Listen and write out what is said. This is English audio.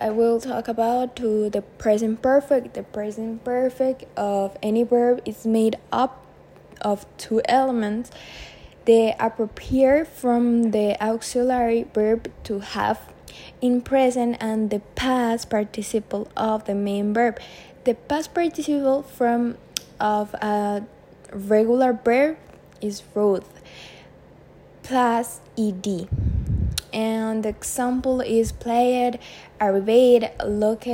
I will talk about to the present perfect. The present perfect of any verb is made up of two elements. The appropriate from the auxiliary verb to have in present and the past participle of the main verb. The past participle from of a regular verb is wrote plus ed and the example is played, arrived, looked,